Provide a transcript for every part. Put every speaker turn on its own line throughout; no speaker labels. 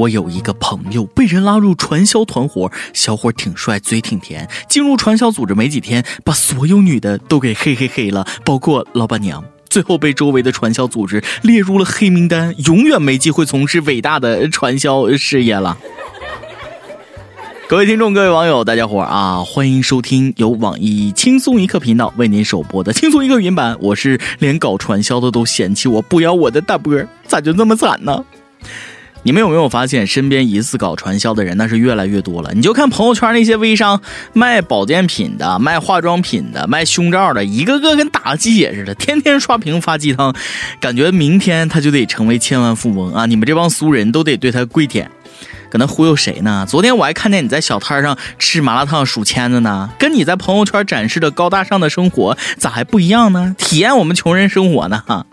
我有一个朋友被人拉入传销团伙，小伙挺帅，嘴挺甜。进入传销组织没几天，把所有女的都给嘿嘿嘿了，包括老板娘。最后被周围的传销组织列入了黑名单，永远没机会从事伟大的传销事业了。各位听众，各位网友，大家伙啊，欢迎收听由网易轻松一刻频道为您首播的轻松一刻云版。我是连搞传销的都嫌弃我不要我的大波，咋就那么惨呢？你们有没有发现，身边疑似搞传销的人那是越来越多了？你就看朋友圈那些微商卖保健品的、卖化妆品的、卖胸罩的，一个个跟打了鸡血似的，天天刷屏发鸡汤，感觉明天他就得成为千万富翁啊！你们这帮俗人都得对他跪舔，搁那忽悠谁呢？昨天我还看见你在小摊上吃麻辣烫数签子呢，跟你在朋友圈展示的高大上的生活咋还不一样呢？体验我们穷人生活呢？哈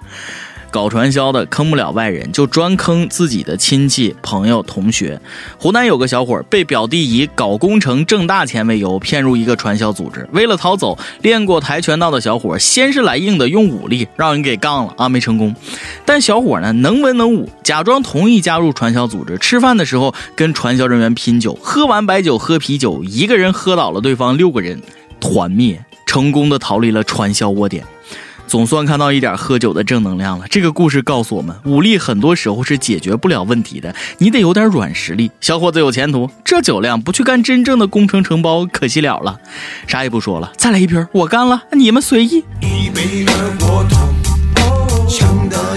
搞传销的坑不了外人，就专坑自己的亲戚、朋友、同学。湖南有个小伙儿被表弟以搞工程挣大钱为由骗入一个传销组织，为了逃走，练过跆拳道的小伙先是来硬的，用武力让人给杠了啊，没成功。但小伙呢能文能武，假装同意加入传销组织，吃饭的时候跟传销人员拼酒，喝完白酒喝啤酒，一个人喝倒了对方六个人，团灭，成功的逃离了传销窝点。总算看到一点喝酒的正能量了。这个故事告诉我们，武力很多时候是解决不了问题的，你得有点软实力。小伙子有前途，这酒量不去干真正的工程承包，可惜了了。啥也不说了，再来一瓶，我干了，你们随意。一杯过呛得眼泪流。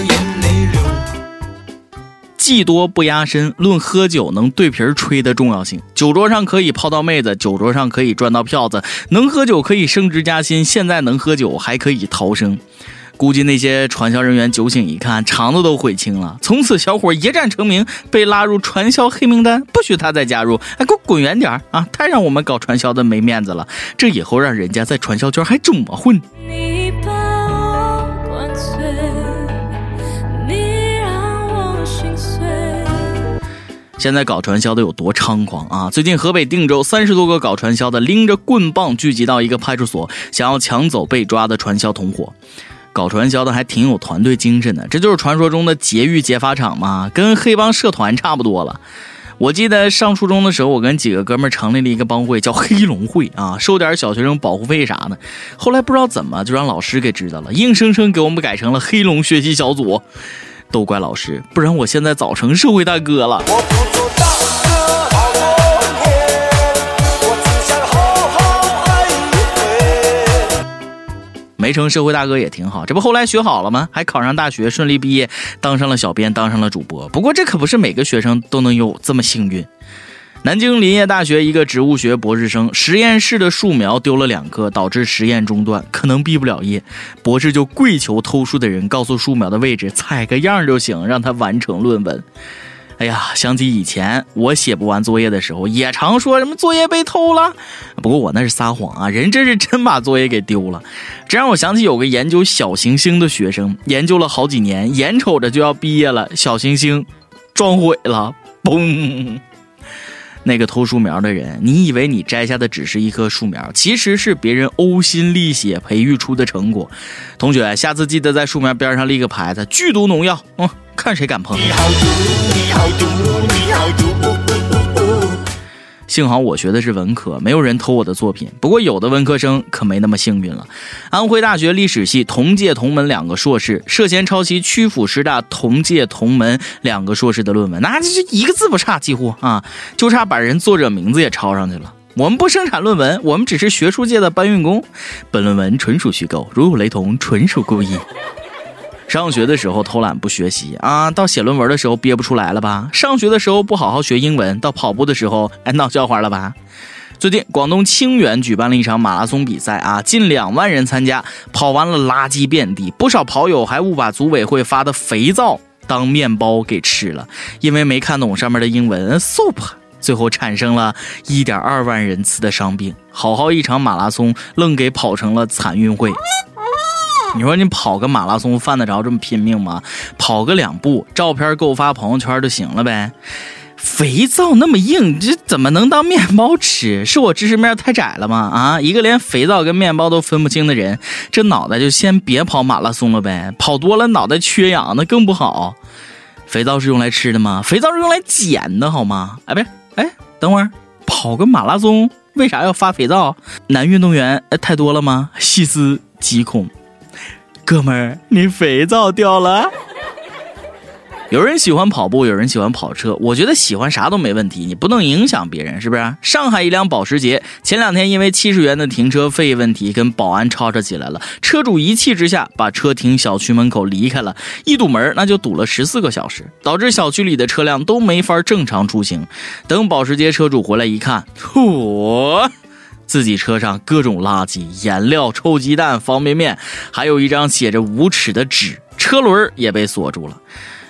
技多不压身，论喝酒能对瓶吹的重要性。酒桌上可以泡到妹子，酒桌上可以赚到票子，能喝酒可以升职加薪。现在能喝酒还可以逃生。估计那些传销人员酒醒一看，肠子都悔青了。从此小伙一战成名，被拉入传销黑名单，不许他再加入。哎，给我滚远点啊！太让我们搞传销的没面子了。这以后让人家在传销圈还怎么混？现在搞传销的有多猖狂啊！最近河北定州三十多个搞传销的拎着棍棒聚集到一个派出所，想要抢走被抓的传销同伙。搞传销的还挺有团队精神的，这就是传说中的劫狱劫法场嘛，跟黑帮社团差不多了。我记得上初中的时候，我跟几个哥们成立了一个帮会，叫黑龙会啊，收点小学生保护费啥的。后来不知道怎么就让老师给知道了，硬生生给我们改成了黑龙学习小组。都怪老师，不然我现在早成社会大哥了。成社会大哥也挺好，这不后来学好了吗？还考上大学，顺利毕业，当上了小编，当上了主播。不过这可不是每个学生都能有这么幸运。南京林业大学一个植物学博士生，实验室的树苗丢了两棵，导致实验中断，可能毕不了业。博士就跪求偷树的人告诉树苗的位置，采个样就行，让他完成论文。哎呀，想起以前我写不完作业的时候，也常说什么作业被偷了。不过我那是撒谎啊，人这是真把作业给丢了。这让我想起有个研究小行星的学生，研究了好几年，眼瞅着就要毕业了，小行星撞毁了，嘣。那个偷树苗的人，你以为你摘下的只是一棵树苗，其实是别人呕心沥血培育出的成果。同学，下次记得在树苗边上立个牌子，剧毒农药，嗯，看谁敢碰。你好毒，你好毒，你好毒。幸好我学的是文科，没有人偷我的作品。不过有的文科生可没那么幸运了。安徽大学历史系同届同门两个硕士涉嫌抄袭曲阜师大同届同门两个硕士的论文，那这一个字不差，几乎啊，就差把人作者名字也抄上去了。我们不生产论文，我们只是学术界的搬运工。本论文纯属虚构，如有雷同，纯属故意。上学的时候偷懒不学习啊，到写论文的时候憋不出来了吧？上学的时候不好好学英文，到跑步的时候哎闹笑话了吧？最近广东清远举办了一场马拉松比赛啊，近两万人参加，跑完了垃圾遍地，不少跑友还误把组委会发的肥皂当面包给吃了，因为没看懂上面的英文 soup，最后产生了一点二万人次的伤病，好好一场马拉松愣给跑成了残运会。你说你跑个马拉松犯得着这么拼命吗？跑个两步，照片够发朋友圈就行了呗。肥皂那么硬，这怎么能当面包吃？是我知识面太窄了吗？啊，一个连肥皂跟面包都分不清的人，这脑袋就先别跑马拉松了呗。跑多了脑袋缺氧，那更不好。肥皂是用来吃的吗？肥皂是用来捡的，好吗？哎，不是，哎，等会儿跑个马拉松为啥要发肥皂？男运动员太多了吗？细思极恐，哥们儿，你肥皂掉了。有人喜欢跑步，有人喜欢跑车。我觉得喜欢啥都没问题，你不能影响别人，是不是？上海一辆保时捷前两天因为七十元的停车费问题跟保安吵吵起来了，车主一气之下把车停小区门口离开了，一堵门那就堵了十四个小时，导致小区里的车辆都没法正常出行。等保时捷车主回来一看，嚯，自己车上各种垃圾、颜料、臭鸡蛋、方便面，还有一张写着“无耻”的纸，车轮也被锁住了。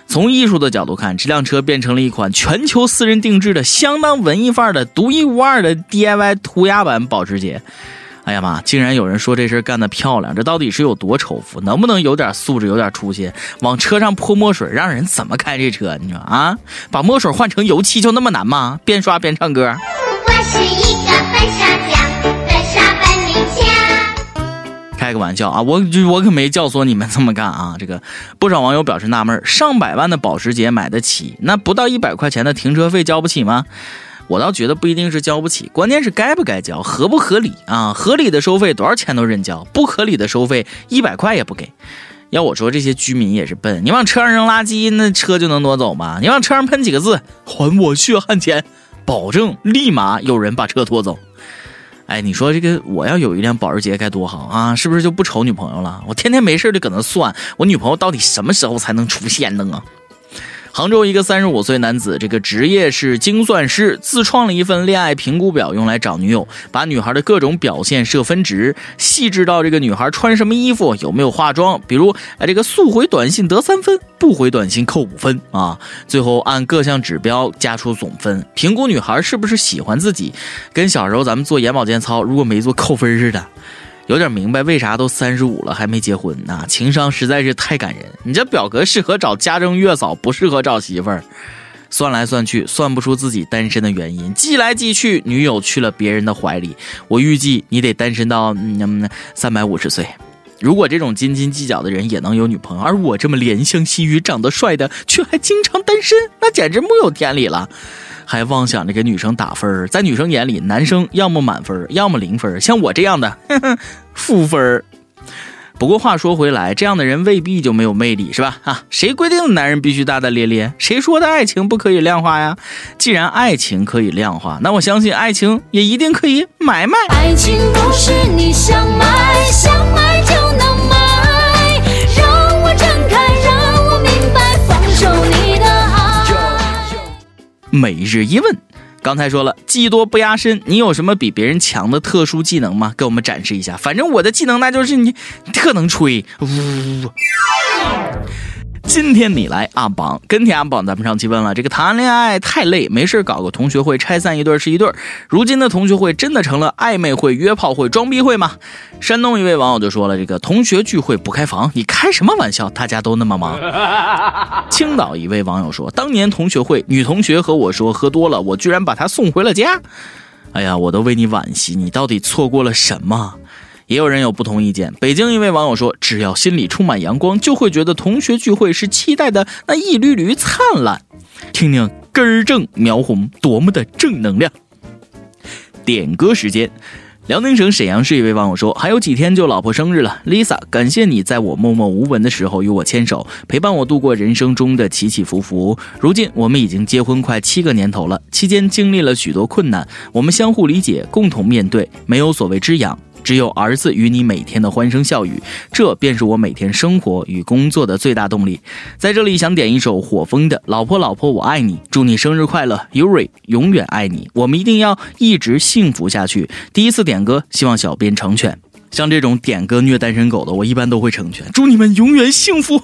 从艺术的角度看，这辆车变成了一款全球私人定制的、相当文艺范儿的、独一无二的 DIY 涂鸦版保时捷。哎呀妈！竟然有人说这事干得漂亮，这到底是有多仇富？能不能有点素质、有点出息？往车上泼墨水，让人怎么开这车？你说啊？把墨水换成油漆就那么难吗？边刷边唱歌。我是一个笨傻匠，开个玩笑啊，我我可没教唆你们这么干啊！这个不少网友表示纳闷：上百万的保时捷买得起，那不到一百块钱的停车费交不起吗？我倒觉得不一定是交不起，关键是该不该交，合不合理啊？合理的收费多少钱都认交，不合理的收费一百块也不给。要我说，这些居民也是笨，你往车上扔垃圾，那车就能挪走吗？你往车上喷几个字“还我血汗钱”，保证立马有人把车拖走。哎，你说这个我要有一辆保时捷该多好啊！是不是就不愁女朋友了？我天天没事就搁那算，我女朋友到底什么时候才能出现呢？杭州一个三十五岁男子，这个职业是精算师，自创了一份恋爱评估表，用来找女友，把女孩的各种表现设分值，细致到这个女孩穿什么衣服、有没有化妆，比如哎，这个速回短信得三分，不回短信扣五分啊，最后按各项指标加出总分，评估女孩是不是喜欢自己，跟小时候咱们做眼保健操如果没做扣分似的。有点明白为啥都三十五了还没结婚呢？情商实在是太感人。你这表格适合找家政月嫂，不适合找媳妇儿。算来算去，算不出自己单身的原因。记来记去，女友去了别人的怀里。我预计你得单身到嗯三百五十岁。如果这种斤斤计较的人也能有女朋友，而我这么怜香惜玉、长得帅的却还经常单身，那简直木有天理了。还妄想着给女生打分在女生眼里，男生要么满分，要么零分，像我这样的 负分不过话说回来，这样的人未必就没有魅力，是吧？啊，谁规定的男人必须大大咧咧？谁说的爱情不可以量化呀？既然爱情可以量化，那我相信爱情也一定可以买卖。爱情不是你想买想买就能每日一问，刚才说了技多不压身，你有什么比别人强的特殊技能吗？给我们展示一下。反正我的技能那就是你特能吹，呜。今天你来阿榜，跟帖阿榜，咱们上期问了，这个谈恋爱太累，没事搞个同学会，拆散一对是一对。如今的同学会真的成了暧昧会、约炮会、装逼会吗？山东一位网友就说了，这个同学聚会不开房，你开什么玩笑？大家都那么忙。青岛一位网友说，当年同学会，女同学和我说喝多了，我居然把她送回了家。哎呀，我都为你惋惜，你到底错过了什么？也有人有不同意见。北京一位网友说：“只要心里充满阳光，就会觉得同学聚会是期待的那一缕缕灿烂。”听听根儿正苗红多么的正能量。点歌时间，辽宁省沈阳市一位网友说：“还有几天就老婆生日了，Lisa，感谢你在我默默无闻的时候与我牵手，陪伴我度过人生中的起起伏伏。如今我们已经结婚快七个年头了，期间经历了许多困难，我们相互理解，共同面对，没有所谓之痒。”只有儿子与你每天的欢声笑语，这便是我每天生活与工作的最大动力。在这里想点一首火风的《老婆老婆我爱你》，祝你生日快乐，Yuri 永远爱你，我们一定要一直幸福下去。第一次点歌，希望小编成全。像这种点歌虐单身狗的，我一般都会成全。祝你们永远幸福。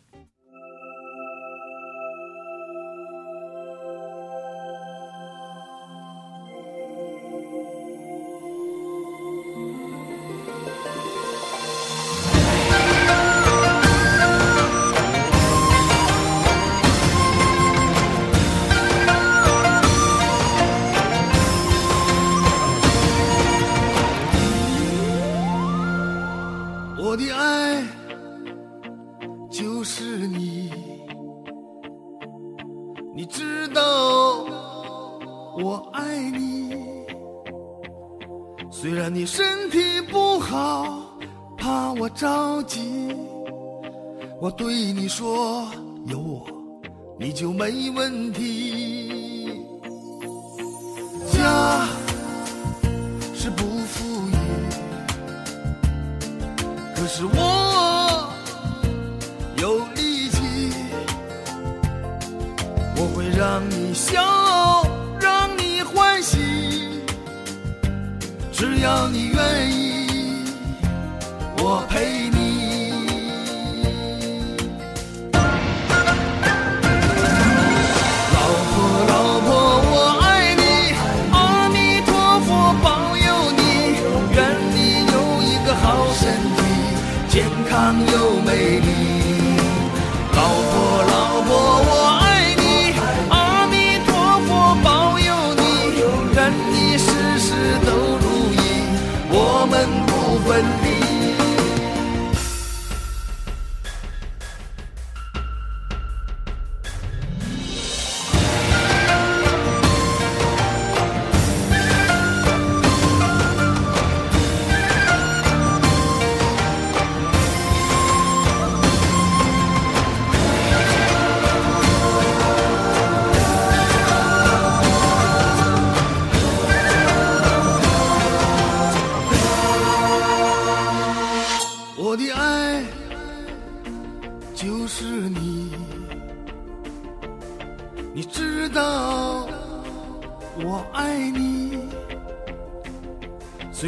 虽然你身体不好，怕我着急，我对你说，有我你就没问题。家是不富裕，可是我有力气，我会让你笑，只要你愿意，我陪你。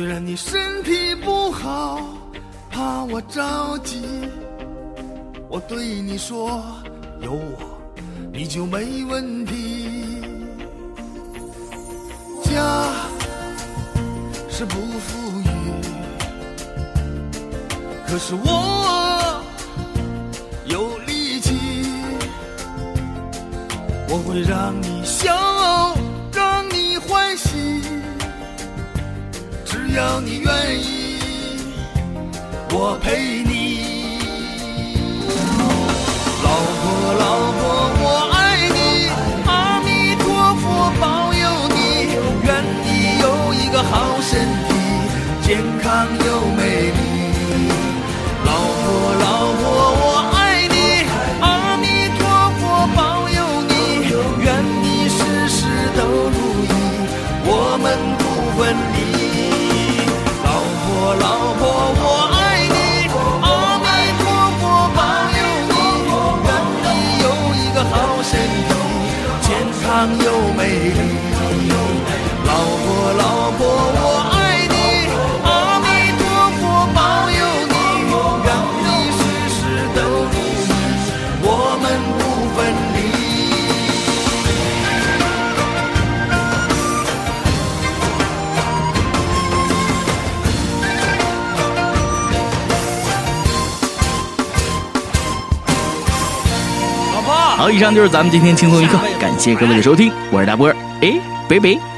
虽然你身体不好，怕我着急，我对你说，有我你就没问题。家是不富裕。可是我有力气，我会让你笑，你愿意，我陪
好，以上就是咱们今天轻松一刻，感谢各位的收听，我是大波儿，哎，拜拜。